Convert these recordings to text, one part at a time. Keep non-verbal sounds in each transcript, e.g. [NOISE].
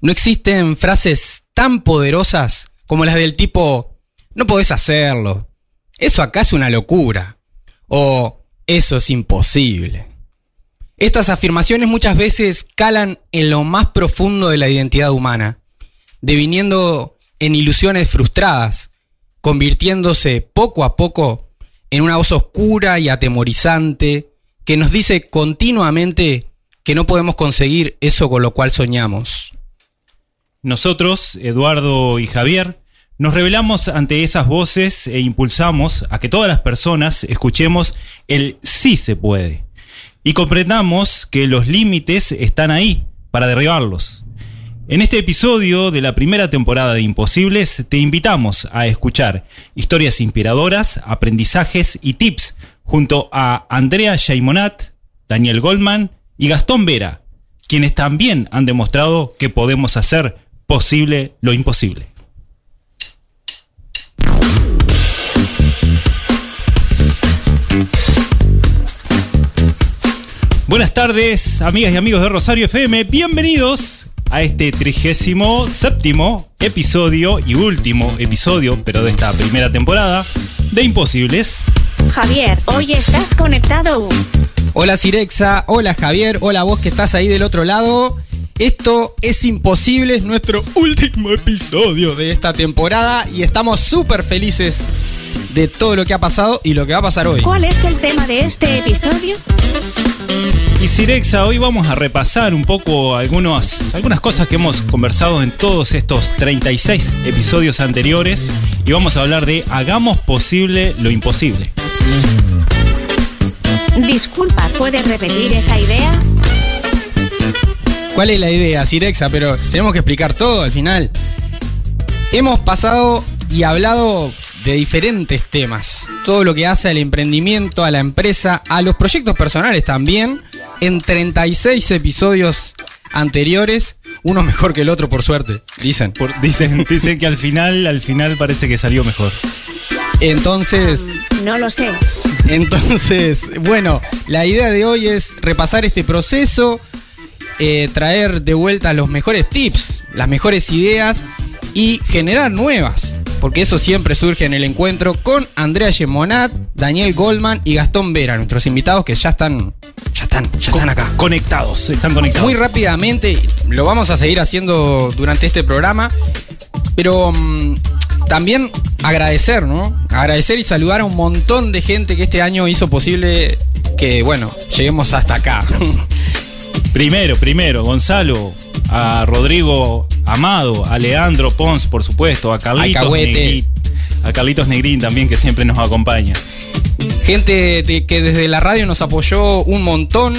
no existen frases tan poderosas como las del tipo, no podés hacerlo, eso acá es una locura, o eso es imposible. Estas afirmaciones muchas veces calan en lo más profundo de la identidad humana, deviniendo en ilusiones frustradas, convirtiéndose poco a poco en una voz oscura y atemorizante que nos dice continuamente que no podemos conseguir eso con lo cual soñamos. Nosotros, Eduardo y Javier, nos revelamos ante esas voces e impulsamos a que todas las personas escuchemos el sí se puede y comprendamos que los límites están ahí para derribarlos. En este episodio de la primera temporada de Imposibles te invitamos a escuchar historias inspiradoras, aprendizajes y tips junto a Andrea Shaimonat, Daniel Goldman y Gastón Vera, quienes también han demostrado que podemos hacer posible lo imposible. Buenas tardes, amigas y amigos de Rosario FM. Bienvenidos a este trigésimo séptimo episodio y último episodio, pero de esta primera temporada, de Imposibles. Javier, hoy estás conectado. Hola Cirexa, hola Javier, hola vos que estás ahí del otro lado. Esto es imposible, es nuestro último episodio de esta temporada y estamos súper felices de todo lo que ha pasado y lo que va a pasar hoy. ¿Cuál es el tema de este episodio? Y Cirexa, hoy vamos a repasar un poco algunos, algunas cosas que hemos conversado en todos estos 36 episodios anteriores y vamos a hablar de hagamos posible lo imposible. Disculpa, ¿puedes repetir esa idea? ¿Cuál es la idea, Cirexa? Pero tenemos que explicar todo al final. Hemos pasado y hablado de diferentes temas. Todo lo que hace al emprendimiento, a la empresa, a los proyectos personales también. En 36 episodios anteriores, uno mejor que el otro, por suerte, dicen. Por- dicen, [LAUGHS] dicen que al final, al final parece que salió mejor. Entonces, No lo sé. Entonces, bueno, la idea de hoy es repasar este proceso, eh, traer de vuelta los mejores tips, las mejores ideas y generar nuevas. Porque eso siempre surge en el encuentro con Andrea Gemonat, Daniel Goldman y Gastón Vera, nuestros invitados que ya están, ya están, ya están acá. Conectados, están conectados. Muy rápidamente, lo vamos a seguir haciendo durante este programa, pero mm, también agradecer, ¿no? Agradecer y saludar a un montón de gente que este año hizo posible que, bueno, lleguemos hasta acá. [LAUGHS] Primero, primero, Gonzalo, a Rodrigo Amado, a Leandro Pons, por supuesto, a Carlitos. Negrín, a Carlitos Negrín también, que siempre nos acompaña. gente de- que desde la radio nos apoyó un montón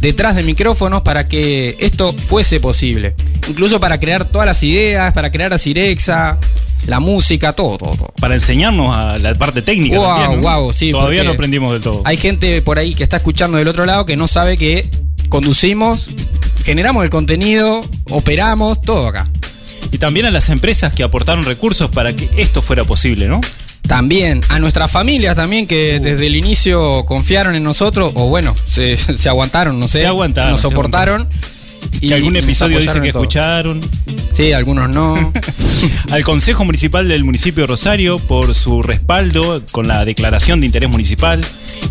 detrás de micrófonos para que esto fuese posible. Incluso para crear todas las ideas, para crear a Cirexa, la música, todo, todo, todo. Para enseñarnos a la parte técnica Wow, también, ¿no? wow, sí, Todavía no aprendimos del todo. Hay gente por ahí que está escuchando del otro lado que no sabe que conducimos, generamos el contenido, operamos, todo acá. Y también a las empresas que aportaron recursos para que esto fuera posible, ¿no? También a nuestras familias también que desde el inicio confiaron en nosotros o bueno, se, [LAUGHS] se aguantaron, no sé. Se aguantaron, Nos soportaron. Y algún episodio dice que todo. escucharon. Sí, algunos no. [LAUGHS] Al Consejo Municipal del municipio de Rosario por su respaldo con la declaración de interés municipal.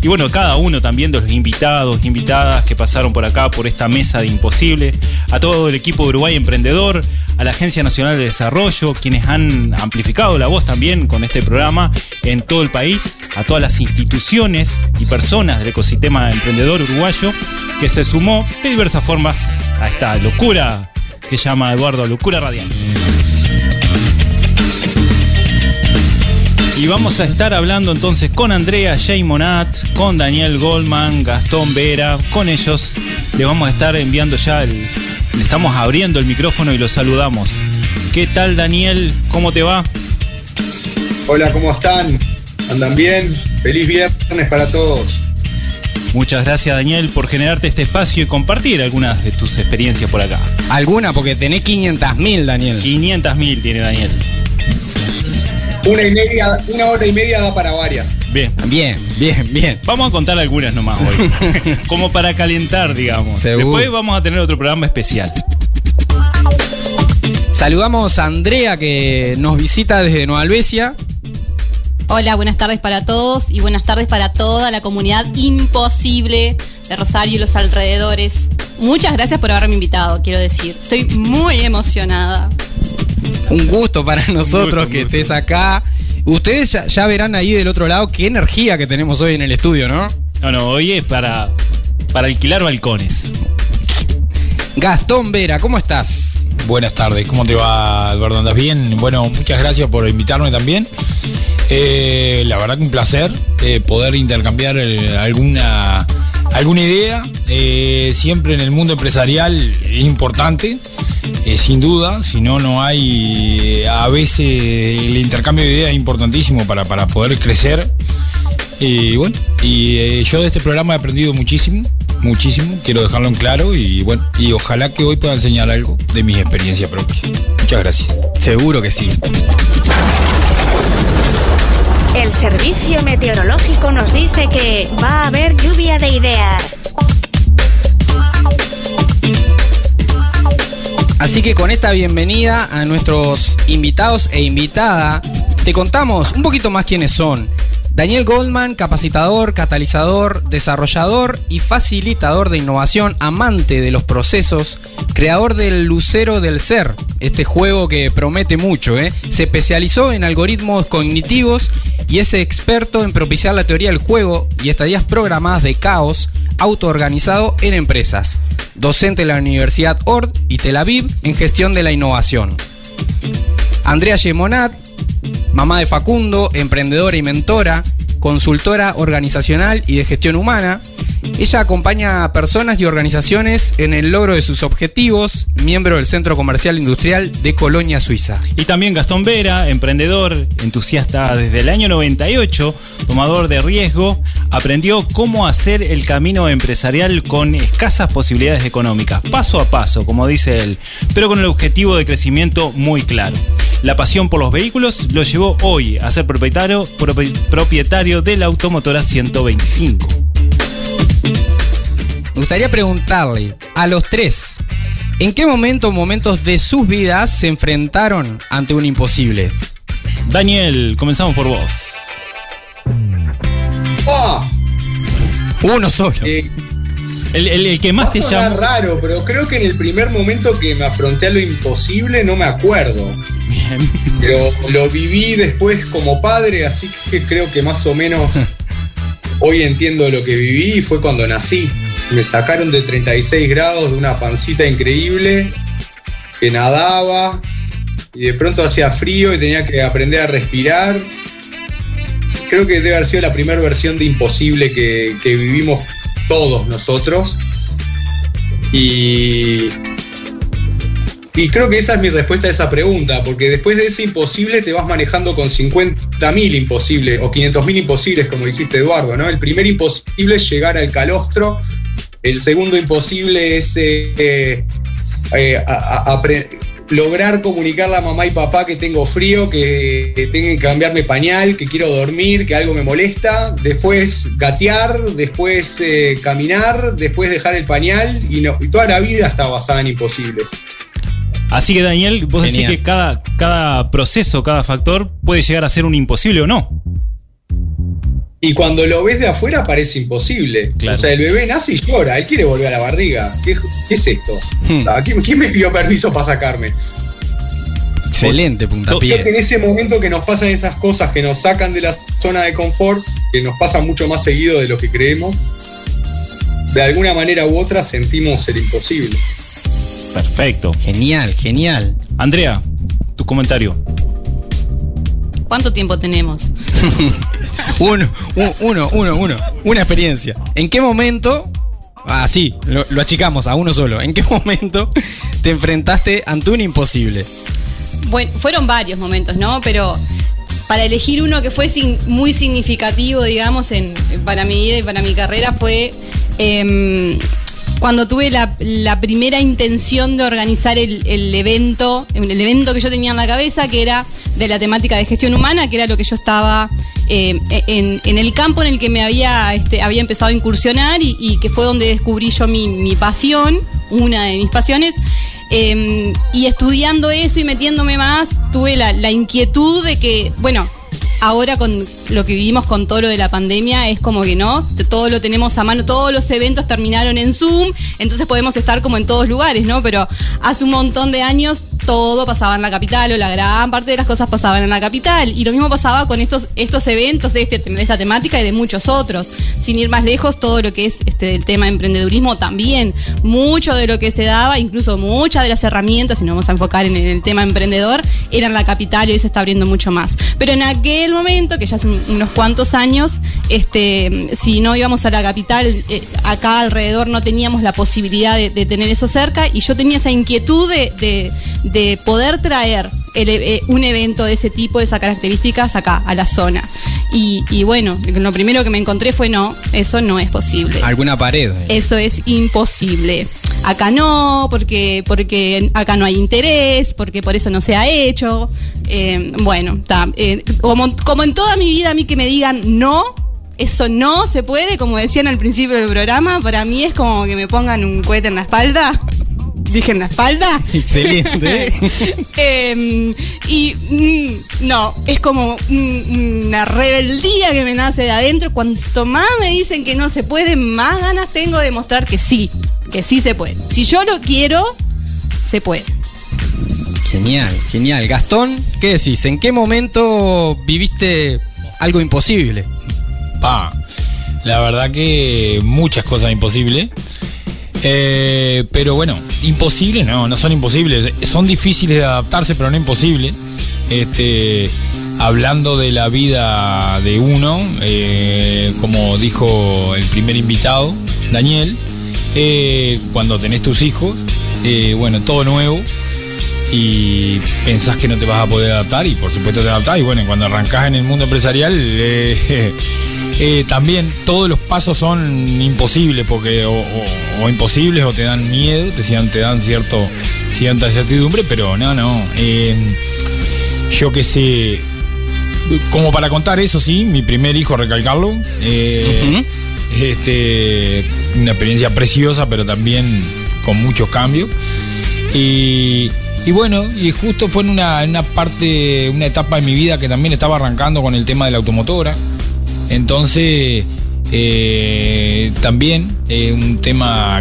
Y bueno, cada uno también de los invitados, invitadas que pasaron por acá, por esta mesa de Imposible. A todo el equipo de Uruguay Emprendedor, a la Agencia Nacional de Desarrollo, quienes han amplificado la voz también con este programa en todo el país. A todas las instituciones y personas del ecosistema emprendedor uruguayo que se sumó de diversas formas a esta locura que llama Eduardo Locura Radial. Y vamos a estar hablando entonces con Andrea J. Monat, con Daniel Goldman, Gastón Vera, con ellos. Les vamos a estar enviando ya el. Estamos abriendo el micrófono y los saludamos. ¿Qué tal, Daniel? ¿Cómo te va? Hola, ¿cómo están? ¿Andan bien? Feliz viernes para todos. Muchas gracias, Daniel, por generarte este espacio y compartir algunas de tus experiencias por acá. Alguna, porque tenés 500.000, Daniel. 500.000 tiene Daniel. Una, y media, una hora y media da para varias. Bien. Bien, bien, bien. Vamos a contar algunas nomás hoy. [LAUGHS] Como para calentar, digamos. Después vamos a tener otro programa especial. Saludamos a Andrea que nos visita desde Nueva Albesia. Hola, buenas tardes para todos y buenas tardes para toda la comunidad imposible de Rosario y los alrededores. Muchas gracias por haberme invitado, quiero decir. Estoy muy emocionada. Un gusto para nosotros gusto, que estés acá. Ustedes ya, ya verán ahí del otro lado qué energía que tenemos hoy en el estudio, ¿no? No, no, hoy es para, para alquilar balcones. Gastón Vera, ¿cómo estás? Buenas tardes, ¿cómo te va, Eduardo? ¿Andas bien? Bueno, muchas gracias por invitarme también. Eh, la verdad que un placer eh, poder intercambiar eh, alguna, alguna idea. Siempre en el mundo empresarial es importante, sin duda, si no, no hay. a veces el intercambio de ideas es importantísimo para, para poder crecer. Y bueno, y yo de este programa he aprendido muchísimo, muchísimo, quiero dejarlo en claro y bueno, y ojalá que hoy pueda enseñar algo de mis experiencias propias. Muchas gracias. Seguro que sí. El servicio meteorológico nos dice que va a haber lluvia de ideas. Así que con esta bienvenida a nuestros invitados e invitada, te contamos un poquito más quiénes son. Daniel Goldman, capacitador, catalizador, desarrollador y facilitador de innovación, amante de los procesos, creador del Lucero del Ser, este juego que promete mucho, ¿eh? se especializó en algoritmos cognitivos y es experto en propiciar la teoría del juego y estadías programadas de caos autoorganizado en empresas. Docente en la Universidad Ord y Tel Aviv en gestión de la innovación. Andrea Gemonat, mamá de Facundo, emprendedora y mentora, consultora organizacional y de gestión humana. Ella acompaña a personas y organizaciones en el logro de sus objetivos, miembro del Centro Comercial Industrial de Colonia, Suiza. Y también Gastón Vera, emprendedor, entusiasta desde el año 98, tomador de riesgo, aprendió cómo hacer el camino empresarial con escasas posibilidades económicas, paso a paso, como dice él, pero con el objetivo de crecimiento muy claro. La pasión por los vehículos lo llevó hoy a ser propietario, propi- propietario de la automotora 125. Me gustaría preguntarle a los tres, ¿en qué momento o momentos de sus vidas se enfrentaron ante un imposible? Daniel, comenzamos por vos. ¡Ah! Uno solo. Eh, El, el- el que más te llamó. raro, pero creo que en el primer momento que me afronté a lo imposible no me acuerdo. Bien. Pero lo viví después como padre, así que creo que más o menos [LAUGHS] hoy entiendo lo que viví y fue cuando nací. Me sacaron de 36 grados de una pancita increíble que nadaba y de pronto hacía frío y tenía que aprender a respirar. Creo que debe haber sido la primera versión de imposible que, que vivimos todos nosotros. Y y creo que esa es mi respuesta a esa pregunta, porque después de ese imposible te vas manejando con 50.000 imposibles o 500.000 imposibles, como dijiste Eduardo, ¿no? El primer imposible es llegar al calostro, el segundo imposible es eh, eh, eh, lograr comunicarle a mamá y papá que tengo frío, que, tengo que cambiarme pañal, que quiero dormir, que algo me molesta, después gatear, después caminar, después dejar el pañal y toda la vida está basada en imposibles. Así que Daniel, vos decís que cada, cada proceso, cada factor puede llegar a ser un imposible o no. Y cuando lo ves de afuera parece imposible. Claro. O sea, el bebé nace y llora, él quiere volver a la barriga. ¿Qué, qué es esto? Hmm. Ah, ¿Quién, quién me pidió permiso para sacarme? Excelente Creo que en puntapié. ese momento que nos pasan esas cosas que nos sacan de la zona de confort, que nos pasa mucho más seguido de lo que creemos, de alguna manera u otra sentimos el imposible. Perfecto. Genial, genial. Andrea, tu comentario. ¿Cuánto tiempo tenemos? [LAUGHS] Uno, uno, uno, uno. Una experiencia. ¿En qué momento? Ah, sí, lo, lo achicamos a uno solo. ¿En qué [LAUGHS] momento te enfrentaste ante un imposible? Bueno, fueron varios momentos, ¿no? Pero para elegir uno que fue sin- muy significativo, digamos, en, para mi vida y para mi carrera fue em, cuando tuve la, primera intención de organizar el, evento, el evento que yo tenía en la cabeza, que era de la temática de gestión humana, que era lo que yo estaba eh, en, el campo en el que me había, este, había empezado a incursionar y, que fue donde descubrí yo mi, pasión, una de mis pasiones. Eh, y estudiando eso y metiéndome más, tuve la inquietud de que, bueno, ahora con lo que vivimos con todo lo de la pandemia es como que no, todo lo tenemos a mano, todos los eventos terminaron en Zoom, entonces podemos estar como en todos lugares, ¿no? Pero hace un montón de años todo pasaba en la capital o la gran parte de las cosas pasaban en la capital y lo mismo pasaba con estos, estos eventos de, este, de esta temática y de muchos otros. Sin ir más lejos, todo lo que es este, el tema de emprendedurismo también, mucho de lo que se daba, incluso muchas de las herramientas, si nos vamos a enfocar en el tema emprendedor, eran la capital y hoy se está abriendo mucho más. Pero en aquel momento, que ya hace unos cuantos años, este, si no íbamos a la capital, eh, acá alrededor no teníamos la posibilidad de, tener eso cerca y yo tenía esa inquietud de poder traer el, eh, un evento de ese tipo, de esas características acá, a la zona. Y, y, bueno, lo primero que me encontré fue no, eso no es posible. Alguna pared. Eh. Eso es imposible. Acá no, porque, porque acá no hay interés, porque por eso no se ha hecho. Eh, bueno, ta, eh, como, como en toda mi vida a mí que me digan no, eso no se puede, como decían al principio del programa, para mí es como que me pongan un cohete en la espalda. Dije en la espalda. Excelente. [LAUGHS] eh, y mm, no, es como mm, una rebeldía que me nace de adentro. Cuanto más me dicen que no se puede, más ganas tengo de mostrar que sí, que sí se puede. Si yo lo quiero, se puede. Genial, genial. Gastón, ¿qué decís? ¿En qué momento viviste algo imposible? Pa, la verdad que muchas cosas imposibles. Eh, pero bueno, imposibles no, no son imposibles. Son difíciles de adaptarse, pero no imposibles. Este, hablando de la vida de uno, eh, como dijo el primer invitado, Daniel, eh, cuando tenés tus hijos, bueno, todo nuevo. Y pensás que no te vas a poder adaptar, y por supuesto te adaptás. Y bueno, cuando arrancás en el mundo empresarial, Eh, [LAUGHS] también todos los pasos son imposibles porque o, o, o, imposibles o te dan miedo, te, te dan cierto, cierta incertidumbre, pero no, no. Eh, yo que sé, como para contar eso, sí, mi primer hijo, recalcarlo. Eh, uh -huh. este, una experiencia preciosa, pero también con muchos cambios. Y, y bueno, y justo fue en una, una parte, una etapa de mi vida que también estaba arrancando con el tema de la automotora. Entonces, eh, también eh, un tema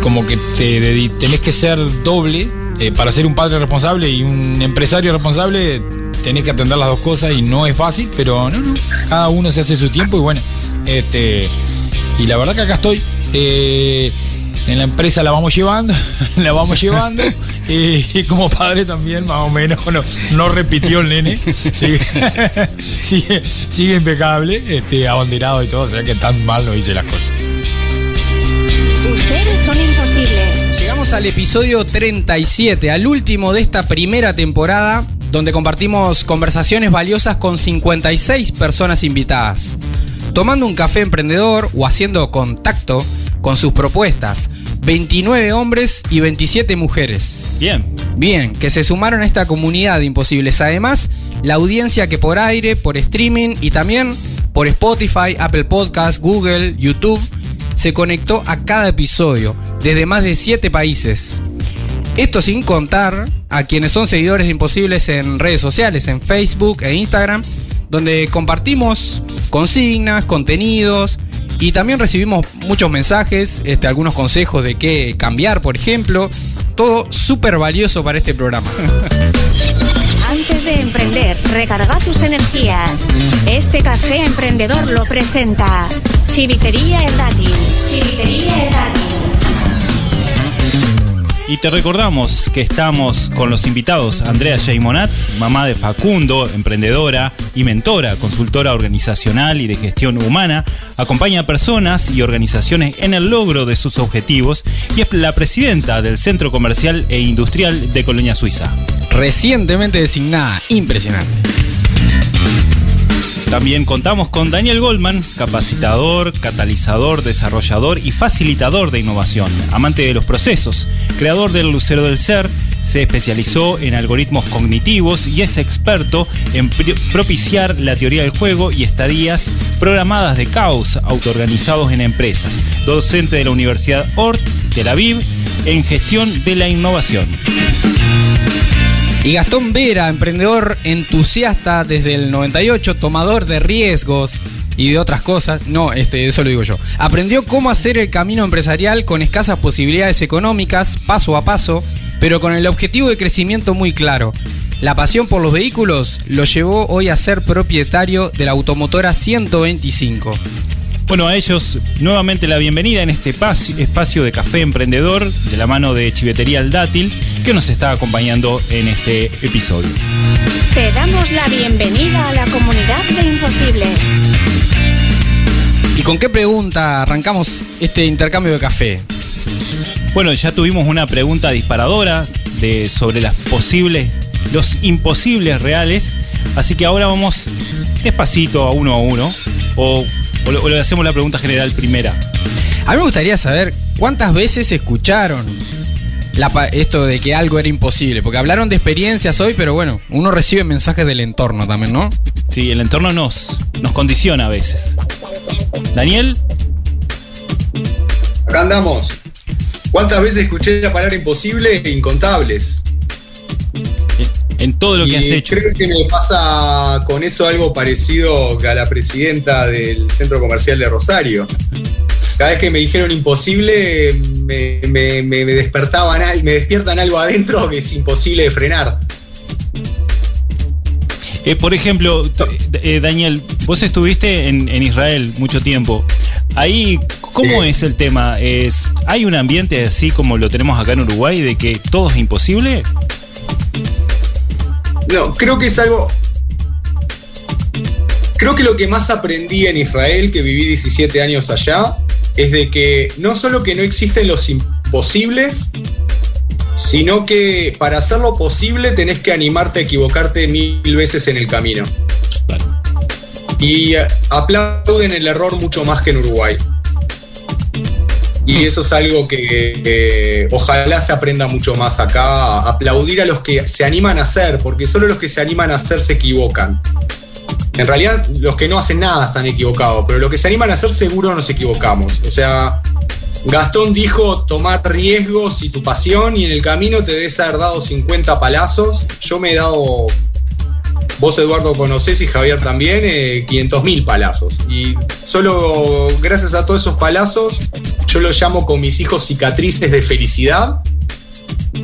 como que te, tenés que ser doble eh, para ser un padre responsable y un empresario responsable. Tenés que atender las dos cosas y no es fácil, pero no, no. Cada uno se hace su tiempo y bueno, este. Y la verdad que acá estoy. Eh, en la empresa la vamos llevando, [LAUGHS] la vamos llevando. [LAUGHS] y, y, como padre también, más o menos, no, no repitió el nene. Sigue, [LAUGHS] sigue, sigue, impecable, este, abanderado y todo, o sea que tan mal no hice las cosas. Ustedes son imposibles. Llegamos al episodio 37, al último de esta primera temporada, donde compartimos conversaciones valiosas con 56 personas invitadas. Tomando un café emprendedor o haciendo contacto con sus propuestas. 29 hombres y 27 mujeres. Bien. Bien, que se sumaron a esta comunidad de imposibles. Además, la audiencia que por aire, por streaming y también por Spotify, Apple Podcast, Google, YouTube, se conectó a cada episodio desde más de 7 países. Esto sin contar a quienes son seguidores de Imposibles en redes sociales, en Facebook e Instagram, donde compartimos consignas, contenidos, y también recibimos muchos mensajes, este, algunos consejos de qué cambiar, por ejemplo. Todo súper valioso para este programa. Antes de emprender, recarga tus energías. Este café emprendedor lo presenta Chivitería Dátil. Chivitería Dátil. Y te recordamos que estamos con los invitados Andrea Jaimonat, mamá de Facundo, emprendedora y mentora, consultora organizacional y de gestión humana, acompaña a personas y organizaciones en el logro de sus objetivos y es la presidenta del Centro Comercial e Industrial de Colonia Suiza. Recientemente designada, impresionante. También contamos con Daniel Goldman, capacitador, catalizador, desarrollador y facilitador de innovación, amante de los procesos, creador del Lucero del Ser, se especializó en algoritmos cognitivos y es experto en propiciar la teoría del juego y estadías programadas de caos autoorganizados en empresas. Docente de la Universidad Ort, Tel Aviv, en gestión de la innovación. Y Gastón Vera, emprendedor entusiasta desde el 98, tomador de riesgos y de otras cosas. No, este, eso lo digo yo. Aprendió cómo hacer el camino empresarial con escasas posibilidades económicas, paso a paso, pero con el objetivo de crecimiento muy claro. La pasión por los vehículos lo llevó hoy a ser propietario de la automotora 125. Bueno, a ellos nuevamente la bienvenida en este espacio, espacio de café emprendedor de la mano de Chivetería El Dátil que nos está acompañando en este episodio. Te damos la bienvenida a la comunidad de imposibles. ¿Y con qué pregunta arrancamos este intercambio de café? Bueno, ya tuvimos una pregunta disparadora de, sobre las posibles, los imposibles reales, así que ahora vamos despacito a uno a uno, o, o le- o le hacemos la pregunta general primera. A mí me gustaría saber cuántas veces escucharon la pa- esto de que algo era imposible, porque hablaron de experiencias hoy, pero bueno, uno recibe mensajes del entorno también, ¿no? Sí, el entorno nos, nos condiciona a veces. Daniel, Acá andamos. ¿Cuántas veces escuché la palabra imposible? Incontables. En todo lo que has hecho. creo que me pasa con eso algo parecido a la presidenta del centro comercial de Rosario. Cada vez que me dijeron imposible, me, me- me- me despertaban, me despiertan algo adentro que es imposible de frenar. Eh, por ejemplo, t- eh, Daniel, vos estuviste en, en Israel mucho tiempo. Ahí, ¿cómo Sí. es el tema? Es, ¿Hay un ambiente así como lo tenemos acá en Uruguay de que todo es imposible? No, creo que es algo. Creo que lo que más aprendí en Israel, que viví 17 años allá, es de que no solo que no existen los imposibles, sino que para hacerlo posible tenés que animarte a equivocarte mil veces en el camino. Y eh, aplauden el error mucho más que en Uruguay. Y eso es algo que ojalá se aprenda mucho más acá, aplaudir a los que se animan a hacer, porque solo los que se animan a hacer se equivocan. En realidad, los que no hacen nada están equivocados, pero los que se animan a hacer seguro nos equivocamos. O sea, Gastón dijo tomar riesgos y tu pasión, y en el camino te debes haber dado 50 palazos. Yo me he dado Vos, Eduardo, conocés y Javier también, eh, 500 mil palazos. Y solo gracias a todos esos palazos, yo los llamo con mis hijos cicatrices de felicidad.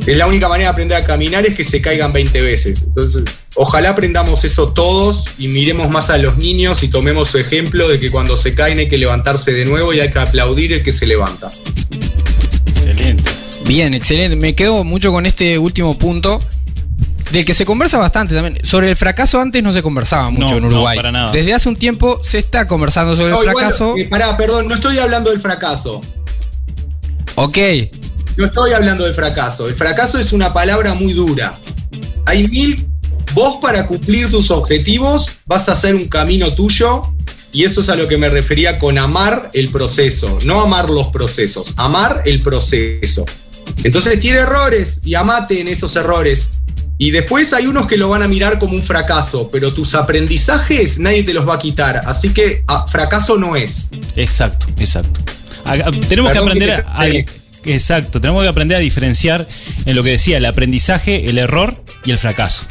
Es la única manera de aprender a caminar es que se caigan 20 veces. Entonces, ojalá aprendamos eso todos y miremos más a los niños y tomemos su ejemplo de que cuando se caen hay que levantarse de nuevo y hay que aplaudir el que se levanta. Excelente. Bien, excelente. Me quedo mucho con este último punto. Del que se conversa bastante también. Sobre el fracaso antes no se conversaba mucho No, en no, Uruguay. para nada. Desde hace un tiempo se está conversando sobre No, el fracaso. eh, pará, perdón, no estoy hablando del fracaso. Ok. No estoy hablando del fracaso. El fracaso es una palabra muy dura. Hay mil. Vos, para cumplir tus objetivos, vas a hacer un camino tuyo. Y eso es a lo que me refería con amar el proceso. No amar los procesos, amar el proceso. Entonces tiene errores y amate en esos errores. Y después hay unos que lo van a mirar como un fracaso, pero tus aprendizajes nadie te los va a quitar. Así que ah, fracaso no es. Exacto, exacto. A- a- tenemos que aprender que a, te- a- Exacto, tenemos que aprender a diferenciar en lo que decía, el aprendizaje, el error y el fracaso.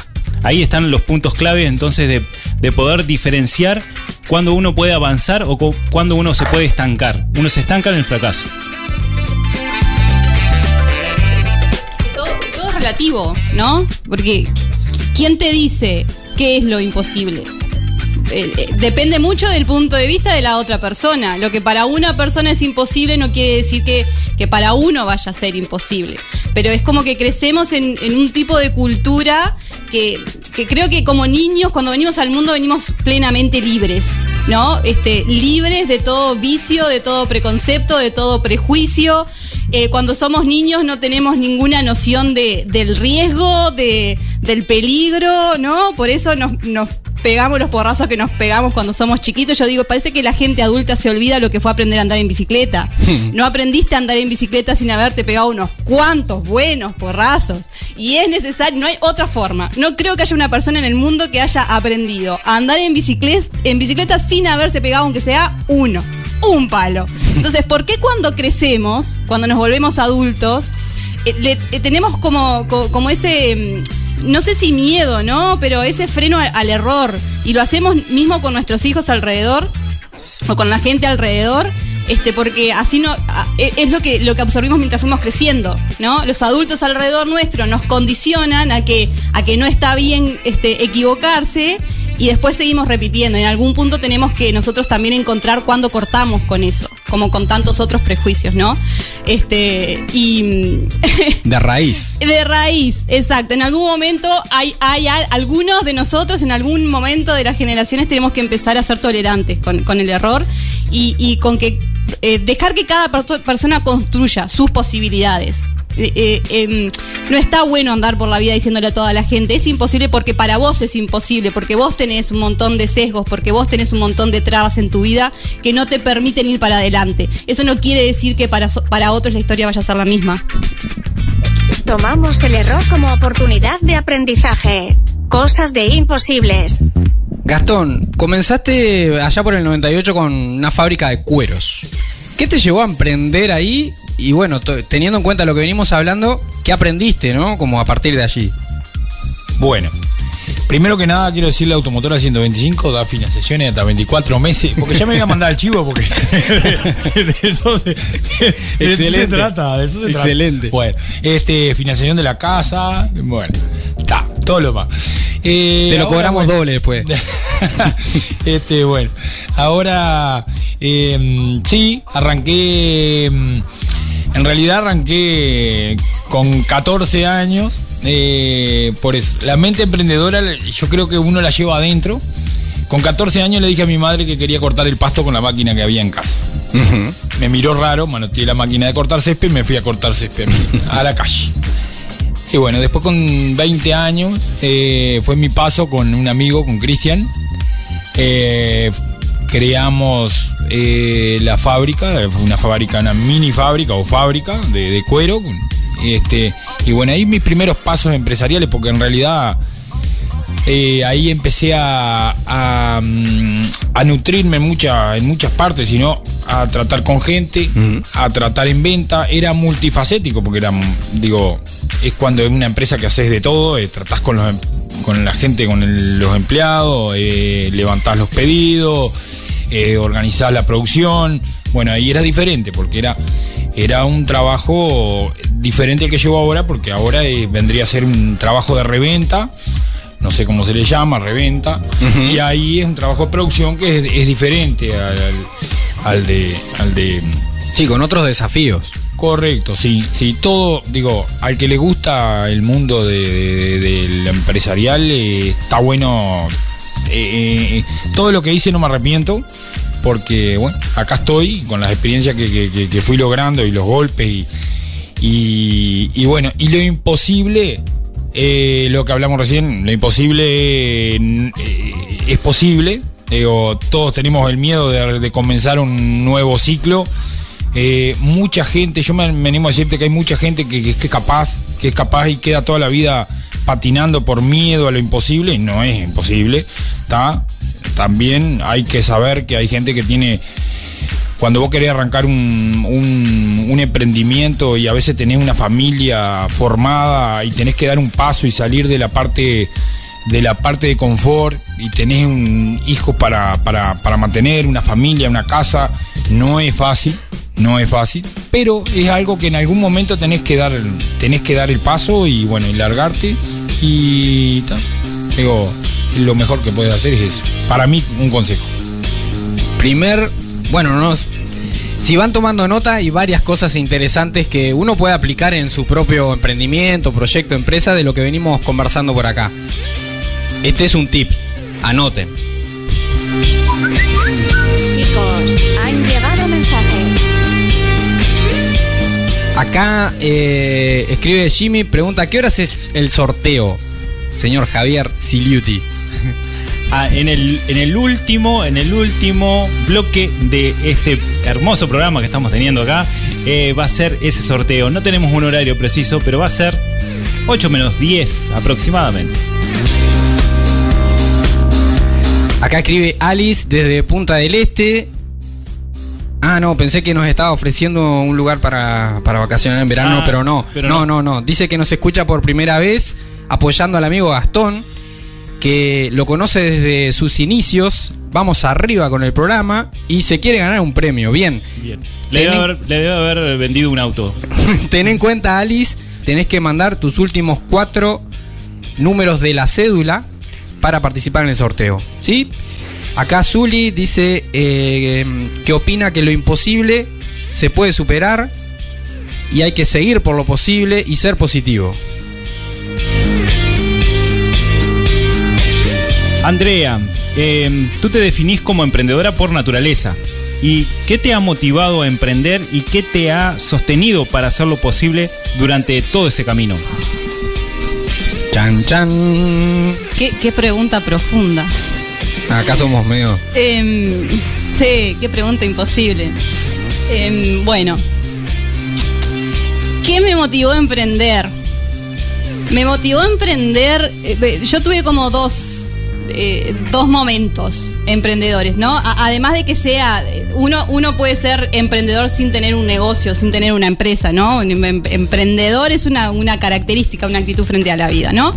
Ahí están los puntos claves entonces de, de poder diferenciar cuando uno puede avanzar o cu- cuando uno se puede estancar. Uno se estanca en el fracaso. ¿No? Porque ¿quién te dice qué es lo imposible? Eh, eh, depende mucho del punto de vista de la otra persona. Lo que para una persona es imposible no quiere decir que, que para uno vaya a ser imposible. Pero es como que crecemos en, en un tipo de cultura que, que creo que como niños, cuando venimos al mundo, venimos plenamente libres, ¿no? Este, libres de todo vicio, de todo preconcepto, de todo prejuicio. Eh, cuando somos niños no tenemos ninguna noción de, del riesgo, de, del peligro, ¿no? Por eso nos, nos pegamos los porrazos que nos pegamos cuando somos chiquitos. Yo digo, parece que la gente adulta se olvida lo que fue aprender a andar en bicicleta. [LAUGHS] No aprendiste a andar en bicicleta sin haberte pegado unos cuantos buenos porrazos. Y es necesario, no hay otra forma. No creo que haya una persona en el mundo que haya aprendido a andar en bicicleta, en bicicleta sin haberse pegado, aunque sea uno. Un palo. Entonces, ¿por qué cuando crecemos, cuando nos volvemos adultos, eh, eh, tenemos como, co- como ese, mm, no sé si miedo, ¿no? Pero ese freno al, al error. Y lo hacemos mismo con nuestros hijos alrededor o con la gente alrededor. Este, porque así no e- es lo que lo que absorbimos mientras fuimos creciendo, ¿no? Los adultos alrededor nuestro nos condicionan a que a que no está bien este, equivocarse y después seguimos repitiendo. En algún punto tenemos que nosotros también encontrar cuándo cortamos con eso, como con tantos otros prejuicios, ¿no? Este y [LAUGHS] De raíz. de raíz, exacto. En algún momento hay, hay al- algunos de nosotros, en algún momento de las generaciones, tenemos que empezar a ser tolerantes con, con el error y, y con que eh, dejar que cada perso- persona construya sus posibilidades. Eh, eh, em, no está bueno andar por la vida diciéndole a toda la gente, es imposible porque para vos es imposible, porque vos tenés un montón de sesgos, porque vos tenés un montón de trabas en tu vida que no te permiten ir para adelante. Eso no quiere decir que para, so- para otros la historia vaya a ser la misma. Tomamos el error como oportunidad de aprendizaje. Cosas de imposibles. Gastón, comenzaste allá por el 98 con una fábrica de cueros. ¿Qué te llevó a emprender ahí? Y bueno, teniendo en cuenta lo que venimos hablando, ¿qué aprendiste, no? Como a partir de allí. Bueno, primero que nada quiero decirle a Automotora 125 da financiaciones hasta 24 meses, porque ya me voy a mandar el chivo porque [LAUGHS] de eso se, de eso se trata, de eso se trata. Excelente. Bueno, este financiación de la casa, bueno, está, todo lo más. Eh, Te lo ahora, cobramos bueno, doble después. [LAUGHS] este, bueno, ahora eh, sí, arranqué. mm, En realidad arranqué con 14 años. eh, por eso, la mente emprendedora, yo creo que uno la lleva adentro. Con 14 años le dije a mi madre que quería cortar el pasto con la máquina que había en casa. Me miró raro, manoteé la máquina de cortar césped y me fui a cortar césped a la calle. Y bueno, después con 20 años eh, fue mi paso con un amigo, con Cristian. Eh, creamos eh, la fábrica, una fábrica, una mini fábrica o fábrica de, de cuero. Este, y bueno, ahí mis primeros pasos empresariales, porque en realidad eh, ahí empecé a, a, mm, a nutrirme en, mucha- en muchas partes, sino a tratar con gente, a tratar en venta. Era multifacético, porque era, digo, es cuando es una empresa que haces de todo, eh, tratás con, los, em- con la gente, con el- los empleados, eh, levantás los pedidos, eh, organizás la producción. Bueno, ahí era diferente, porque era, era un trabajo diferente al que llevo ahora, porque ahora eh, vendría a ser un trabajo de reventa no sé cómo se le llama, reventa, y ahí es un trabajo de producción que es, es diferente al, al- al de, al de... Sí, con otros desafíos. Correcto, sí, sí, todo, digo, al que le gusta el mundo de, de- del empresarial, eh, está bueno, eh, eh, todo lo que hice no me arrepiento, porque, bueno, acá estoy con las experiencias que, que- que- fui logrando y los golpes y, y, bueno, y lo imposible, lo que hablamos recién, lo imposible es posible. Digo, todos tenemos el miedo de, de comenzar un nuevo ciclo. Eh, mucha gente, yo me, me animo a decirte que hay mucha gente que, es capaz, que es capaz y queda toda la vida patinando por miedo a lo imposible, y no es imposible. También hay que saber que hay gente que tiene cuando vos querés arrancar un, un- un emprendimiento y a veces tenés una familia formada y tenés que dar un paso y salir de la parte de la parte de confort y tenés un hijo para, para, para mantener, una familia, una casa, no es fácil, no es fácil, pero es algo que en algún momento tenés que dar, tenés que dar el paso y bueno, y largarte y ta. digo, lo mejor que puedes hacer es eso. Para mí, un consejo. Primer, bueno, no, si van tomando nota hay varias cosas interesantes que uno puede aplicar en su propio emprendimiento, proyecto, empresa de lo que venimos conversando por acá. Este es un tip, anoten. Chicos, han Acá eh, escribe Jimmy, pregunta, ¿qué horas es el sorteo? Señor Javier Siliuti. [LAUGHS] Ah, en, el, en el último, en el último bloque de este hermoso programa que estamos teniendo acá, eh, va a ser ese sorteo. No tenemos un horario preciso, pero va a ser 8 menos 10 aproximadamente. Acá escribe Alice desde Punta del Este. Ah, no, pensé que nos estaba ofreciendo un lugar para, para vacacionar en verano, Ah, pero no. pero no, no. no, no. Dice que nos escucha por primera vez apoyando al amigo Gastón, que lo conoce desde sus inicios. Vamos arriba con el programa y se quiere ganar un premio. Bien. Bien. Le debe, haber, le debe haber vendido un auto. [LAUGHS] Ten en cuenta, Alice, tenés que mandar tus últimos cuatro números de la cédula para participar en el sorteo. ¿Sí? Acá Zuli dice eh, que opina que lo imposible se puede superar y hay que seguir por lo posible y ser positivo. Andrea, eh, tú te definís como emprendedora por naturaleza. ¿Y qué te ha motivado a emprender y qué te ha sostenido para hacerlo posible durante todo ese camino? Chan, chan. Qué, qué pregunta profunda. Acá somos medio. Em, sí, qué pregunta imposible. Em, bueno, ¿qué me motivó a emprender? Me motivó a emprender. eh, yo tuve como dos, eh, dos momentos emprendedores, ¿no? Además de que sea. Uno, uno puede ser emprendedor sin tener un negocio, sin tener una empresa, ¿no? Un em- emprendedor es una, una característica, una actitud frente a la vida, ¿no?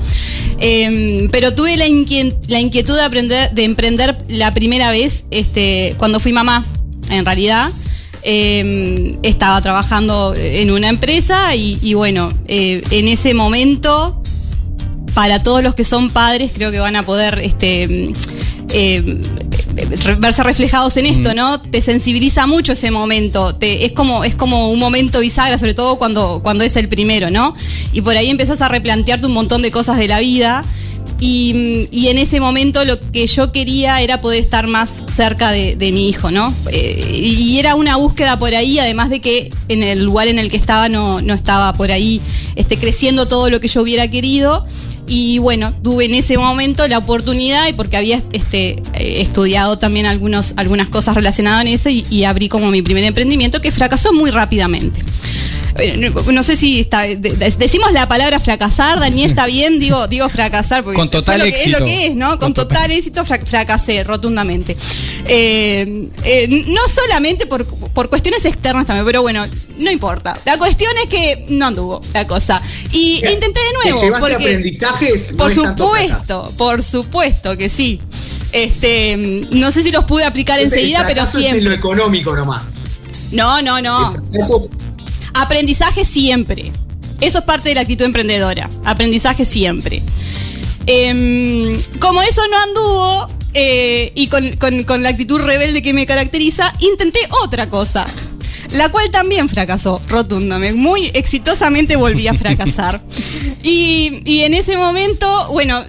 Em, pero tuve la, inquien- la inquietud de, emprender la primera vez este, cuando fui mamá, en realidad. Em, estaba trabajando en una empresa y, y bueno, eh, en ese momento, para todos los que son padres, creo que van a poder este, eh, re- verse reflejados en esto, ¿no? Te sensibiliza mucho ese momento. Te, es, como, es como un momento bisagra, sobre todo cuando, cuando es el primero, ¿no? Y por ahí empezás a replantearte un montón de cosas de la vida. Y, y en ese momento lo que yo quería era poder estar más cerca de, de mi hijo, ¿no? Eh, y era una búsqueda por ahí, además de que en el lugar en el que estaba no, no estaba por ahí este, creciendo todo lo que yo hubiera querido. Y bueno, tuve en ese momento la oportunidad, y porque había este, eh, estudiado también algunos, algunas cosas relacionadas en eso, y, y abrí como mi primer emprendimiento que fracasó muy rápidamente. No, sé si está, decimos la palabra fracasar, Dani, está bien, digo, digo fracasar, porque Con total fue lo que éxito. es lo que es, ¿no? Con, Con total, total- éxito fra- fracasé rotundamente. Eh, eh, no solamente por, por cuestiones externas también, pero bueno, no importa. La cuestión es que no anduvo la cosa. Y intenté de nuevo. llevaste porque- aprendizajes, no por supuesto, por supuesto que sí. Este, no sé si los pude aplicar enseguida, pero es en lo siempre. económico nomás. No, no, no. Eso Aprendizaje siempre. Eso es parte de la actitud emprendedora. Aprendizaje siempre. Em, como eso no anduvo, eh, y con, con- con la actitud rebelde que me caracteriza, intenté otra cosa. La cual también fracasó rotundamente. Muy exitosamente volví a fracasar. [LAUGHS] y, y en ese momento, bueno,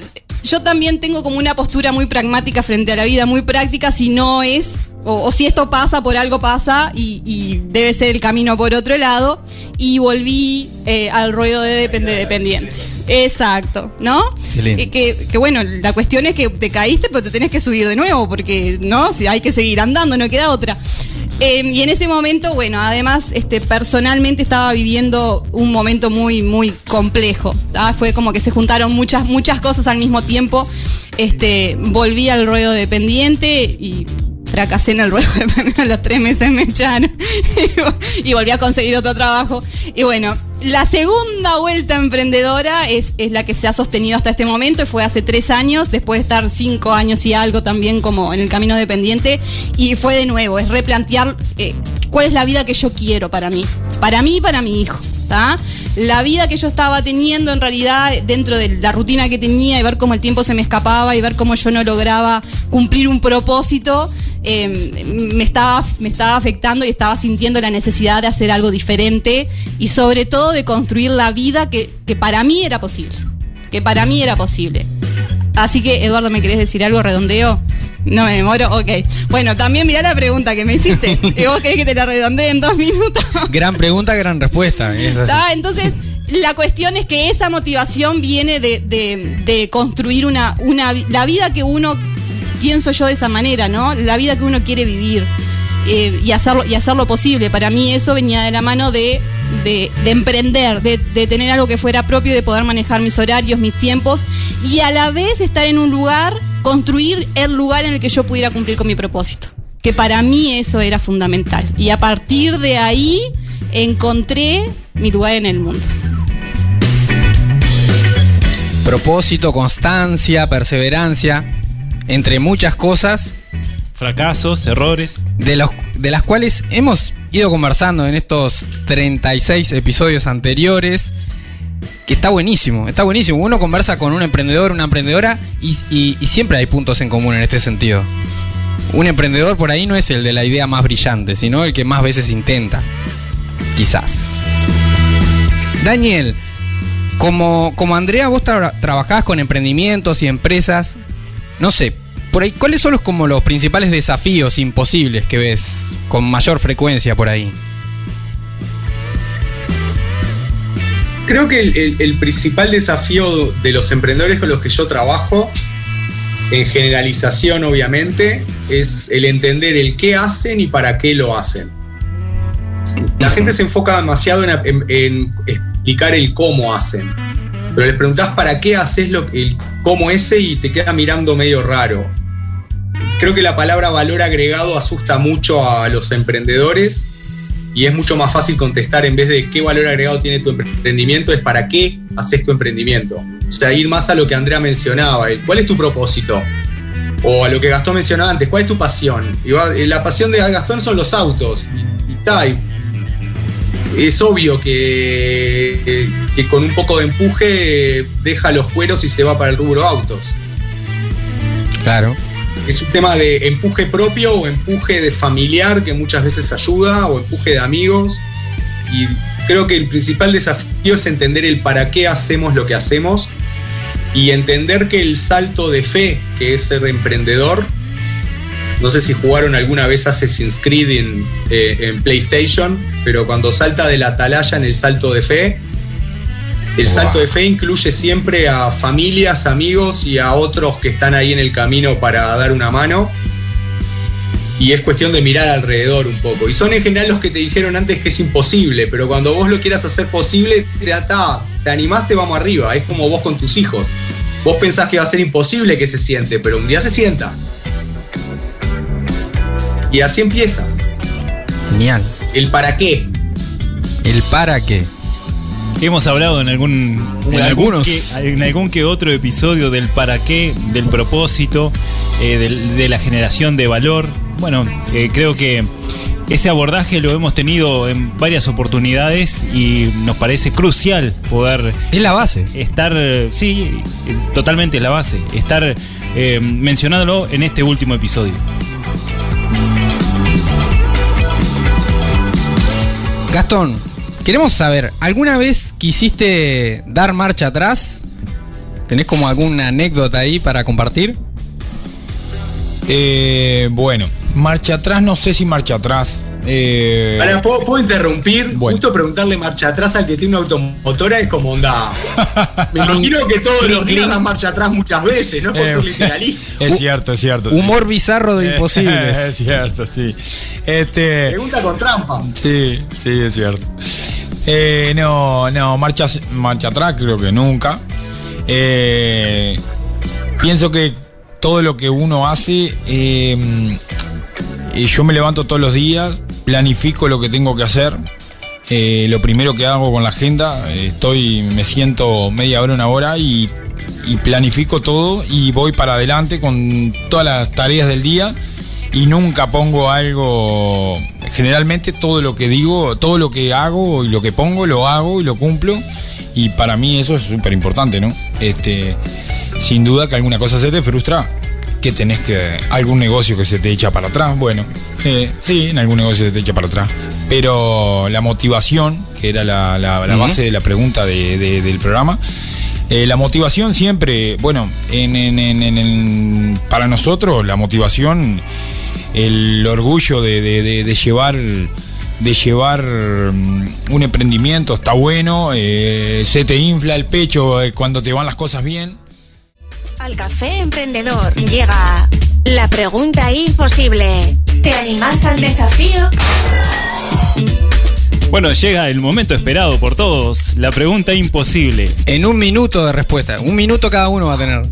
yo también tengo como una postura muy pragmática frente a la vida, muy práctica. Si no es, o, o si esto pasa, por algo pasa, y, y debe ser el camino por otro lado. Y volví eh, al ruedo de depende dependiente. Exacto, ¿no? Excelente. Eh, que, que bueno, la cuestión es que te caíste, pero te tenés que subir de nuevo, porque no, si hay que seguir andando, no queda otra. Eh, y en ese momento, bueno, además, este, personalmente estaba viviendo un momento muy, muy complejo. ¿tá? Fue como que se juntaron muchas, muchas cosas al mismo tiempo. Este, volví al ruedo dependiente y fracasé en el ruedo dependiente. [LAUGHS] A los tres meses me echaron [LAUGHS] y volví a conseguir otro trabajo. Y bueno, la segunda vuelta emprendedora es, es la que se ha sostenido hasta este momento y fue hace tres años, después de estar cinco años y algo también como en el camino dependiente. Y fue de nuevo, es replantear eh, cuál es la vida que yo quiero para mí, para mí y para mi hijo. La vida que yo estaba teniendo en realidad dentro de la rutina que tenía y ver cómo el tiempo se me escapaba y ver cómo yo no lograba cumplir un propósito, eh, me, estaba, me estaba afectando y estaba sintiendo la necesidad de hacer algo diferente y sobre todo de construir la vida que, que para mí era posible. Que para mí era posible. Así que, Eduardo, ¿me querés decir algo? ¿Redondeo? No me demoro, ok. Bueno, también mirá la pregunta que me hiciste. [LAUGHS] ¿Y vos querés que te la redondee en dos minutos? Gran pregunta, gran respuesta. Es así. ¿Tá? Entonces, la cuestión es que esa motivación viene de, de- de construir una, la vida que uno pienso yo de esa manera, ¿no? La vida que uno quiere vivir eh, y, hacerlo, y hacerlo posible. Para mí eso venía de la mano de, de, de emprender, de, de tener algo que fuera propio, de poder manejar mis horarios, mis tiempos y a la vez estar en un lugar, construir el lugar en el que yo pudiera cumplir con mi propósito. Que para mí eso era fundamental. Y a partir de ahí encontré mi lugar en el mundo. Propósito, constancia, perseverancia, entre muchas cosas Fracasos, errores. de, los, de las cuales hemos ido conversando en estos 36 episodios anteriores. Que está buenísimo, está buenísimo. Uno conversa con un emprendedor, una emprendedora y, siempre hay puntos en común en este sentido. Un emprendedor por ahí no es el de la idea más brillante, sino el que más veces intenta. Quizás. Daniel, como, como Andrea, vos tra- trabajás con emprendimientos y empresas. No sé, ¿cuáles son los, como los principales desafíos imposibles que ves con mayor frecuencia por ahí? Creo que el, principal desafío de los emprendedores con los que yo trabajo, en generalización obviamente, es el entender el qué hacen y para qué lo hacen. La gente se enfoca demasiado en explicar el cómo hacen, pero les preguntás para qué haces lo, el cómo ese y te queda mirando medio raro. Creo que la palabra valor agregado asusta mucho a los emprendedores y es mucho más fácil contestar en vez de qué valor agregado tiene tu emprendimiento, es para qué haces tu emprendimiento. O sea, ir más a lo que Andrea mencionaba, cuál es tu propósito. O a lo que Gastón mencionaba antes, ¿cuál es tu pasión? Eh, la pasión de Gastón son los autos. Y, y es obvio que, que- que con un poco de empuje deja los cueros y se va para el rubro autos. Claro. Es un tema de empuje propio o empuje de familiar que muchas veces ayuda o empuje de amigos. Y creo que el principal desafío es entender el para qué hacemos lo que hacemos y entender que el salto de fe que es ser emprendedor, no sé si jugaron alguna vez Assassin's Creed en, eh, en PlayStation, pero cuando salta de la atalaya en el salto de fe, el Wow. salto de fe incluye siempre a familias, amigos y a otros que están ahí en el camino para dar una mano. Y es cuestión de mirar alrededor un poco. Y son en general los que te dijeron antes que es imposible, pero cuando vos lo quieras hacer posible, te, ata, te animaste, vamos arriba. Es como vos con tus hijos. Vos pensás que va a ser imposible que se siente, pero un día se sienta. Y así empieza. Genial. El para qué. El para qué. Hemos hablado en algún En algunos. que, en algún que otro episodio del para qué, del propósito, eh, del- de la generación de valor. Bueno, eh, creo que ese abordaje lo hemos tenido en varias oportunidades y nos parece crucial poder Es la base. estar, sí, totalmente la base, estar eh, mencionándolo en este último episodio. Gastón, queremos saber, ¿alguna vez quisiste dar marcha atrás? ¿Tenés como alguna anécdota ahí para compartir? Eh, bueno, marcha atrás, no sé si marcha atrás. Eh, Ahora, ¿puedo, puedo interrumpir? Bueno. Justo preguntarle marcha atrás al que tiene una automotora es como onda. [LAUGHS] Me imagino que todos los días dan marcha atrás muchas veces, ¿no? Por Eh, ser literalista. [LAUGHS] es cierto, es cierto. sí. Humor bizarro de [LAUGHS] es imposibles. cierto, sí. Este. Pregunta con trampa. Sí, sí, es cierto. Eh, no, no, marcha, marcha atrás creo que nunca. Eh, pienso que todo lo que uno hace, eh, yo me levanto todos los días, planifico lo que tengo que hacer. Eh, lo primero que hago con la agenda, estoy, me siento media hora, una hora y planifico todo y voy para adelante con todas las tareas del día y nunca pongo algo. Generalmente todo lo que digo, todo lo que hago y lo que pongo, lo hago y lo cumplo. Y para mí eso es súper importante, ¿no? Este, sin duda que alguna cosa se te frustra, que tenés que. algún negocio que se te echa para atrás. Bueno, eh, sí, en algún negocio se te echa para atrás. Pero la motivación, que era la, la- base de la pregunta de- de- del programa, eh, la motivación siempre, bueno, en, en- en- en- en- para nosotros la motivación, el orgullo de, de- de- de llevar, de llevar mm, un emprendimiento está bueno, eh, se te infla el pecho eh, cuando te van las cosas bien. Al café emprendedor llega la pregunta imposible. ¿Te animás al desafío? Bueno, llega el momento esperado por todos, la pregunta imposible. En un minuto de respuesta. Un minuto cada uno va a tener.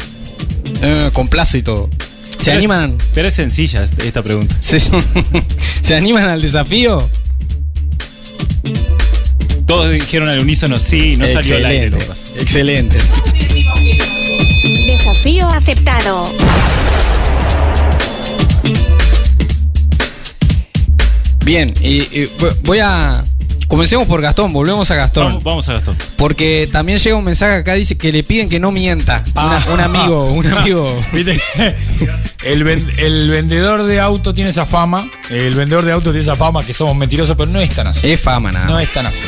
Eh, con plazo y todo. ¿Se Pero es- animan? pero es sencilla esta- pregunta. ¿Se, [LAUGHS] ¿Se animan al desafío? Todos dijeron al unísono sí, no salió al aire. lo que pasa. Excelente. Desafío aceptado. Bien, y, y voy a. Comencemos por Gastón, volvemos a Gastón. Vamos, vamos a Gastón. Porque también llega un mensaje acá, dice que le piden que no mienta. Una- Ah. un amigo, [LAUGHS] un amigo. ¿Viste? El, ven- el vendedor de auto tiene esa fama. El vendedor de auto tiene esa fama que somos mentirosos, pero no es tan así. Es fama nada. No es tan así.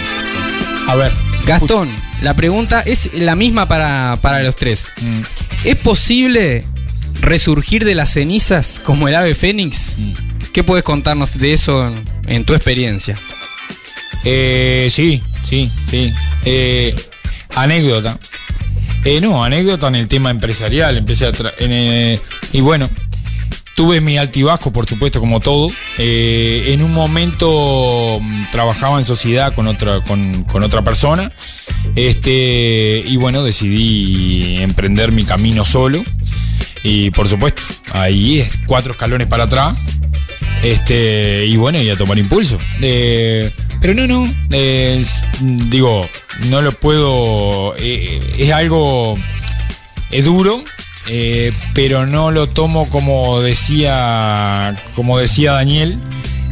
A ver. Gastón, la pregunta es la misma para, para los tres. Mm, ¿Es posible resurgir de las cenizas como el ave fénix? Mm. ¿Qué puedes contarnos de eso en, en tu experiencia? Eh, sí, sí, sí. Eh, anécdota. Eh, no, anécdota en el tema empresarial. Empecé a en, eh, y bueno, tuve mi altibajo, por supuesto, como todo. Eh, en un momento mm, trabajaba en sociedad con otra, con otra persona. Este, y bueno, decidí emprender mi camino solo. Y por supuesto, ahí es cuatro escalones para atrás. Este, y bueno, y a tomar impulso. Eh, pero no, no. eh, es- digo, no lo puedo. eh, es algo. Es duro. eh, pero no lo tomo como decía. Como decía Daniel.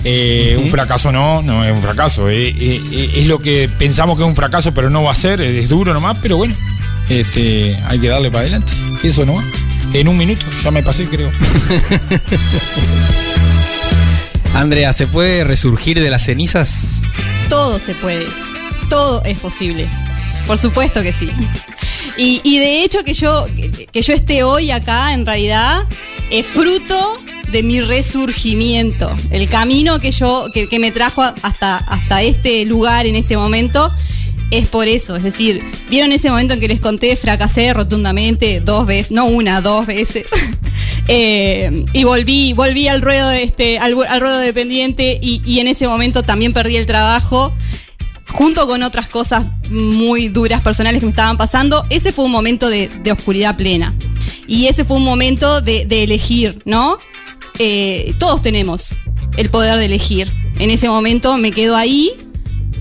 eh, Un fracaso no, no es un fracaso. eh, eh, eh, es lo que pensamos que es un fracaso, pero no va a ser. Es duro nomás, pero bueno. Este, hay que darle para adelante. Eso nomás. En un minuto, ya me pasé, creo. [LAUGHS] Andrea, ¿se puede resurgir de las cenizas? Todo se puede. Todo es posible. Por supuesto que sí. Y, y de hecho que yo, que yo esté hoy acá, en realidad, es fruto de mi resurgimiento. El camino que yo, que, que me trajo hasta, hasta este lugar en este momento. Es por eso, es decir, vieron ese momento en que les conté, fracasé rotundamente dos veces, no una, dos veces. [LAUGHS] Eh, y volví, volví al ruedo de este, al, al ruedo dependiente y, en ese momento también perdí el trabajo junto con otras cosas muy duras personales que me estaban pasando, ese fue un momento de, oscuridad plena. Y ese fue un momento de, de elegir, ¿no? Eh, todos tenemos el poder de elegir. En ese momento me quedo ahí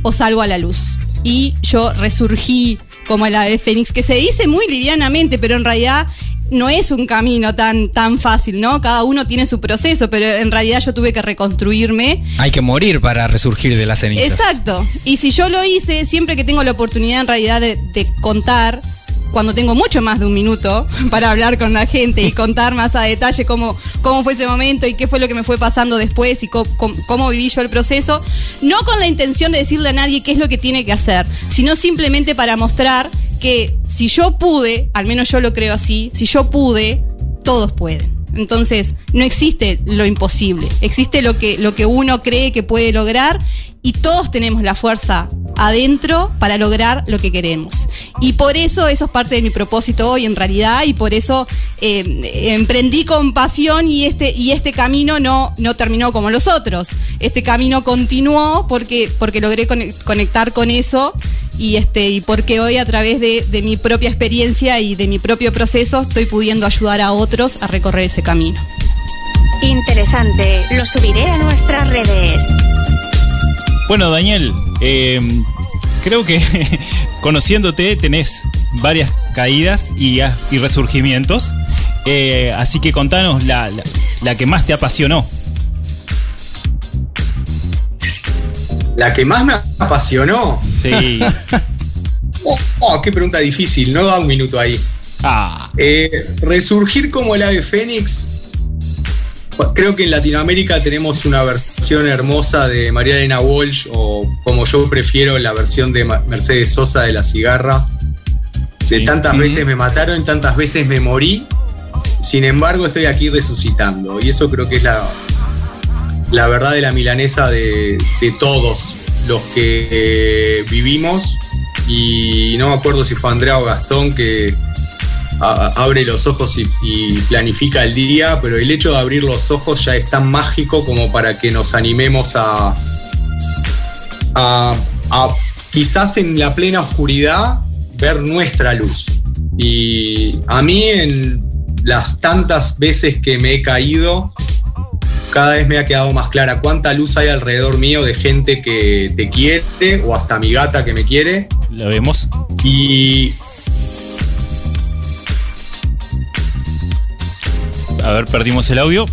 o salgo a la luz. Y yo resurgí como el ave fénix, que se dice muy livianamente, pero en realidad no es un camino tan, tan fácil, ¿no? Cada uno tiene su proceso, pero en realidad yo tuve que reconstruirme Hay que morir para resurgir de las cenizas. Exacto. Y si yo lo hice, siempre que tengo la oportunidad en realidad de, de contar, cuando tengo mucho más de un minuto [LAUGHS] para hablar con la gente y contar más a detalle cómo, cómo fue ese momento y qué fue lo que me fue pasando después y cómo viví yo el proceso, no con la intención de decirle a nadie qué es lo que tiene que hacer, sino simplemente para mostrar que si yo pude, al menos yo lo creo así, si yo pude, todos pueden. Entonces, no existe lo imposible, existe lo que, lo que uno cree que puede lograr y todos tenemos la fuerza adentro para lograr lo que queremos. Y por eso eso es parte de mi propósito hoy en realidad y por eso eh, emprendí con pasión y este, y este camino no, no terminó como los otros. Este camino continuó porque, porque logré conec- conectar con eso y, este, y porque hoy a través de, de mi propia experiencia y de mi propio proceso estoy pudiendo ayudar a otros a recorrer ese camino. Interesante. Lo subiré a nuestras redes. Bueno, Daniel, eh, creo que [LAUGHS] conociéndote tenés varias caídas y, y resurgimientos. Eh, así que contanos la, la- la que más te apasionó. La que más me apasionó. Sí. [LAUGHS] Oh, oh, qué pregunta difícil, no da un minuto ahí. Ah, Eh, resurgir como el ave fénix. Creo que en Latinoamérica tenemos una versión hermosa de María Elena Walsh, o como yo prefiero, la versión de Mercedes Sosa de la cigarra. De Sí. tantas veces me mataron, tantas veces me morí. Sin embargo, estoy aquí resucitando. Y eso creo que es la, la verdad de la milanesa de, de todos los que eh, vivimos. Y no me acuerdo si fue Andrea o Gastón que, a- abre los ojos y, y planifica el día, pero el hecho de abrir los ojos ya es tan mágico como para que nos animemos a, a, a quizás en la plena oscuridad ver nuestra luz. Y a mí en las tantas veces que me he caído, cada vez me ha quedado más clara cuánta luz hay alrededor mío de gente que te quiere o hasta mi gata que me quiere. La vemos. Y A ver, perdimos el audio.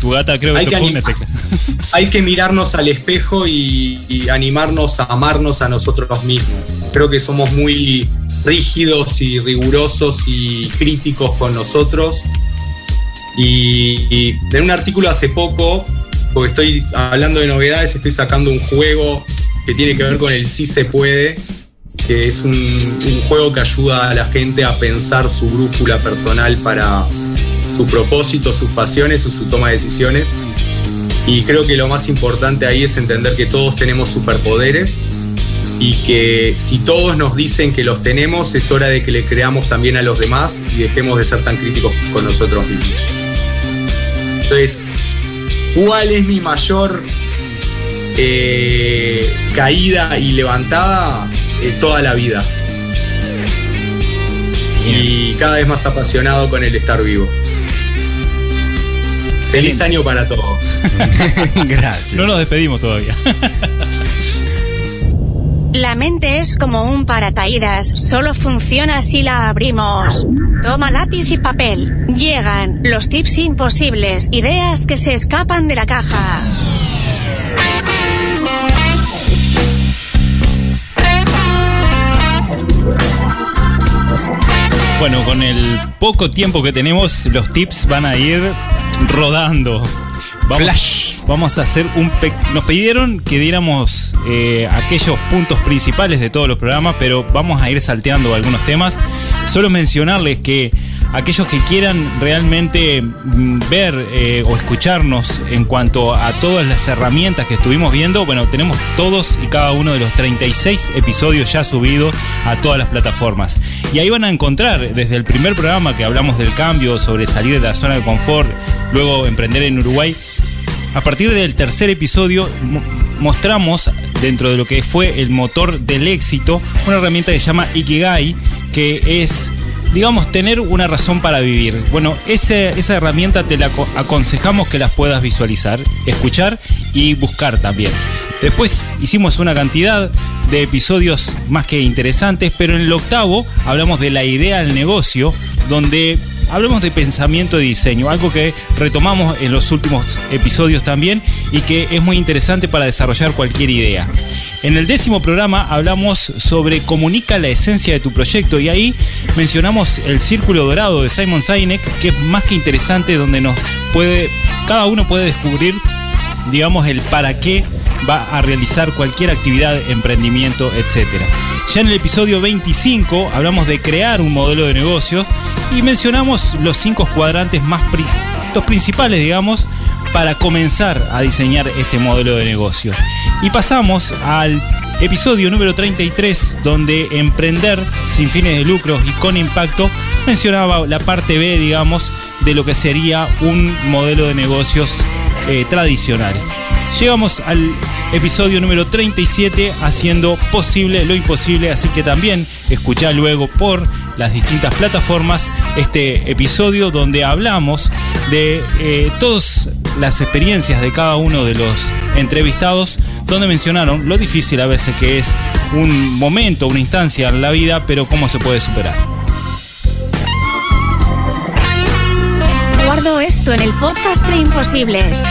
Tu gata creo que Hay que una tecla. [LAUGHS] hay que mirarnos al espejo y, y animarnos a amarnos a nosotros mismos. Creo que somos muy rígidos y rigurosos y críticos con nosotros. Y, y en un artículo hace poco, porque estoy hablando de novedades, estoy sacando un juego que tiene que ver con el sí se puede, que es un, un juego que ayuda a la gente a pensar su brújula personal para su propósito, sus pasiones o su toma de decisiones. Y creo que lo más importante ahí es entender que todos tenemos superpoderes y que si todos nos dicen que los tenemos, es hora de que le creamos también a los demás y dejemos de ser tan críticos con nosotros mismos. Entonces, ¿cuál es mi mayor eh, caída y levantada? Eh, toda la vida. Y cada vez más apasionado con el estar vivo. Feliz año para todos. [LAUGHS] Gracias. No nos despedimos todavía. [LAUGHS] La mente es como un paracaídas, solo funciona si la abrimos. Toma lápiz y papel. Llegan los tips imposibles, ideas que se escapan de la caja. Bueno, con el poco tiempo que tenemos, los tips van a ir rodando. Vamos, Flash. Vamos a hacer un... Nos pidieron que diéramos eh, aquellos puntos principales de todos los programas, pero vamos a ir salteando algunos temas. Solo mencionarles que aquellos que quieran realmente mm, ver eh, o escucharnos en cuanto a todas las herramientas que estuvimos viendo, bueno, tenemos todos y cada uno de los 36 episodios ya subidos a todas las plataformas. Y ahí van a encontrar desde el primer programa que hablamos del cambio, sobre salir de la zona de confort, luego emprender en Uruguay. A partir del tercer episodio mo- mostramos dentro de lo que fue el motor del éxito una herramienta que se llama Ikigai, que es, digamos, tener una razón para vivir. Bueno, ese- esa herramienta te la aco- aconsejamos que las puedas visualizar, escuchar y buscar también. Después hicimos una cantidad de episodios más que interesantes, pero en el octavo hablamos de la idea del negocio, donde hablamos de pensamiento de diseño, algo que retomamos en los últimos episodios también y que es muy interesante para desarrollar cualquier idea. En el décimo programa hablamos sobre comunica la esencia de tu proyecto y ahí mencionamos el círculo dorado de Simon Sinek, que es más que interesante donde nos puede, cada uno puede descubrir digamos, el para qué va a realizar cualquier actividad, emprendimiento, etc. Ya en el episodio 25 hablamos de crear un modelo de negocios y mencionamos los cinco cuadrantes más pri- principales, digamos, para comenzar a diseñar este modelo de negocio. Y pasamos al episodio número 33, donde emprender sin fines de lucro y con impacto mencionaba la parte B, digamos, de lo que sería un modelo de negocios eh, tradicional. Llegamos al episodio número 37 haciendo posible lo imposible, así que también escuchá luego por las distintas plataformas este episodio donde hablamos de eh, todas las experiencias de cada uno de los entrevistados, donde mencionaron lo difícil a veces que es un momento, una instancia en la vida, pero cómo se puede superar. Guardo esto en el podcast de Imposibles.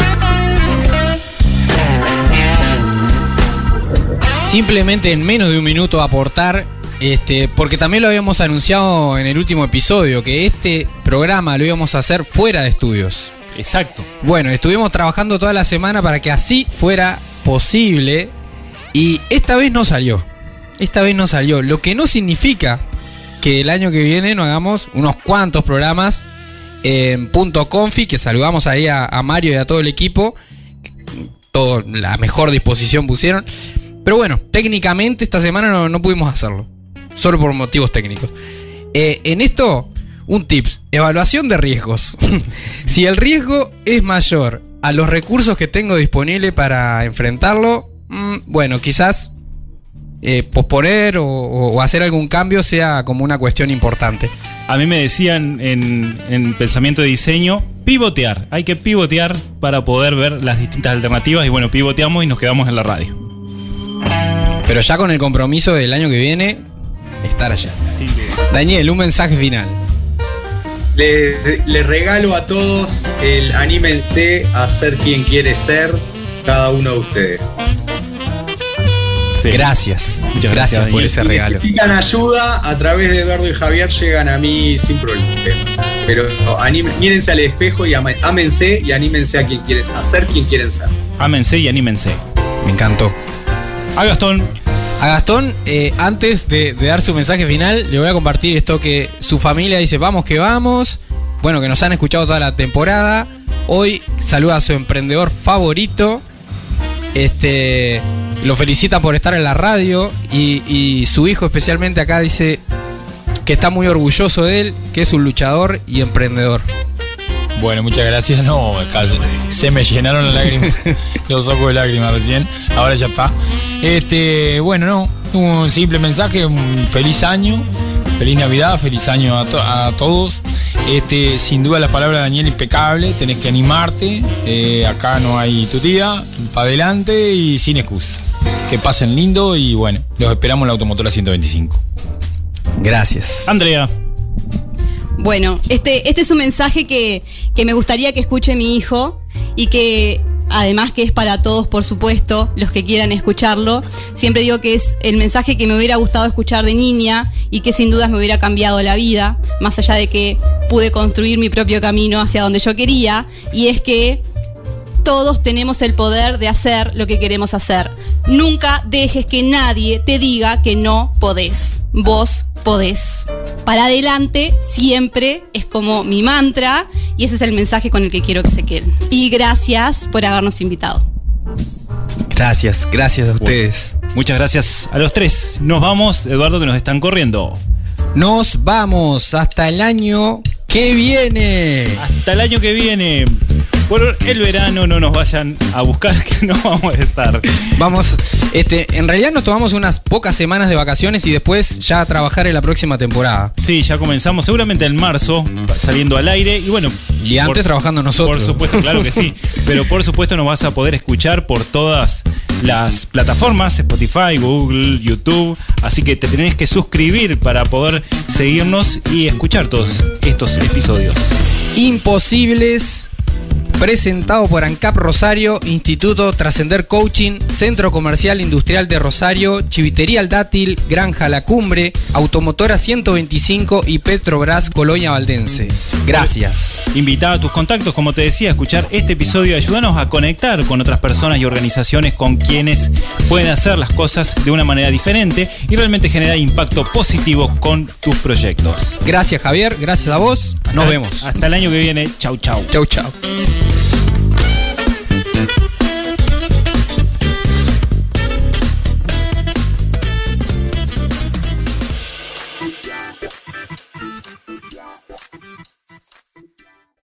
Simplemente en menos de un minuto aportar, este, porque también lo habíamos anunciado en el último episodio, que este programa lo íbamos a hacer fuera de estudios. Exacto. Bueno, estuvimos trabajando toda la semana para que así fuera posible y esta vez no salió. Esta vez no salió, lo que no significa que el año que viene no hagamos unos cuantos programas en punto confi, que saludamos ahí a, a Mario y a todo el equipo. Todo, la mejor disposición pusieron. Pero bueno, técnicamente esta semana no, no pudimos hacerlo. Solo por motivos técnicos. Eh, en esto, Un tips, evaluación de riesgos. [LAUGHS] si el riesgo es mayor a los recursos que tengo disponible para enfrentarlo, mm, bueno, quizás eh, posponer o, hacer algún cambio sea como una cuestión importante. A mí me decían en, en pensamiento de diseño, pivotear. Hay que pivotear para poder ver las distintas alternativas y bueno, pivoteamos y nos quedamos en la radio. Pero ya con el compromiso del año que viene, estar allá. Daniel, un mensaje final. Les le regalo a todos el anímense a ser quien quiere ser cada uno de ustedes. Sí. Gracias. Muchas gracias, por Daniel. ese Si regalo. necesitan ayuda, a través de Eduardo y Javier llegan a mí sin problema. Pero anim- mírense al espejo y ámense y anímense a quien quieren, a ser quien quieren ser. Ámense y anímense. Me encantó. A Gastón, A Gastón, eh, antes de, dar su mensaje final, le voy a compartir esto que su familia dice, vamos que vamos. Bueno, que nos han escuchado toda la temporada. Hoy saluda a su emprendedor favorito. Este lo felicita por estar en la radio. Y, y su hijo especialmente acá dice que está muy orgulloso de él, que es un luchador y emprendedor. Bueno, muchas gracias. [LAUGHS] No, acá se, se me llenaron las lágrimas, [LAUGHS] los ojos de lágrimas recién. Ahora ya está. Este, bueno, no, un simple mensaje, un feliz año, feliz Navidad, feliz año a, to- a todos. Este, sin duda las palabras de Daniel impecable, tenés que animarte. eh, acá no hay tutía, para adelante y sin excusas. Que pasen lindo y bueno, los esperamos en la Automotora 125. Gracias. Andrea. Bueno, este, este es un mensaje que, que me gustaría que escuche mi hijo y que además que es para todos, por supuesto, los que quieran escucharlo. Siempre digo que es el mensaje que me hubiera gustado escuchar de niña y que sin dudas me hubiera cambiado la vida, más allá de que pude construir mi propio camino hacia donde yo quería, y es que todos tenemos el poder de hacer lo que queremos hacer. Nunca dejes que nadie te diga que no podés. Vos podés. Para adelante siempre es como mi mantra y ese es el mensaje con el que quiero que se queden. Y gracias por habernos invitado. Gracias, gracias a ustedes. Muchas gracias a los tres. Nos vamos, Eduardo, que nos están corriendo. Nos vamos hasta el año que viene. Hasta el año que viene. Por el verano no nos vayan a buscar que no vamos a estar. Vamos, este, en realidad nos tomamos unas pocas semanas de vacaciones y después ya a trabajar en la próxima temporada. Sí, ya comenzamos seguramente en marzo, saliendo al aire. Y bueno. Y antes trabajando nosotros. Por supuesto, claro que sí. [LAUGHS] Pero por supuesto nos vas a poder escuchar por todas las plataformas, Spotify, Google, YouTube. Así que te tenés que suscribir para poder seguirnos y escuchar todos estos episodios. Imposibles. Presentado por ANCAP Rosario, Instituto Trascender Coaching, Centro Comercial Industrial de Rosario, Chivitería El Dátil, Granja La Cumbre, Automotora 125 y Petrobras Colonia Valdense. Gracias. Invita a tus contactos, como te decía, a escuchar este episodio y ayúdanos a conectar con otras personas y organizaciones con quienes pueden hacer las cosas de una manera diferente y realmente generar impacto positivo con tus proyectos. Gracias Javier, gracias a vos. Nos Hasta- vemos. Hasta el año que viene. Chau, chau. Chau, chau. Thank you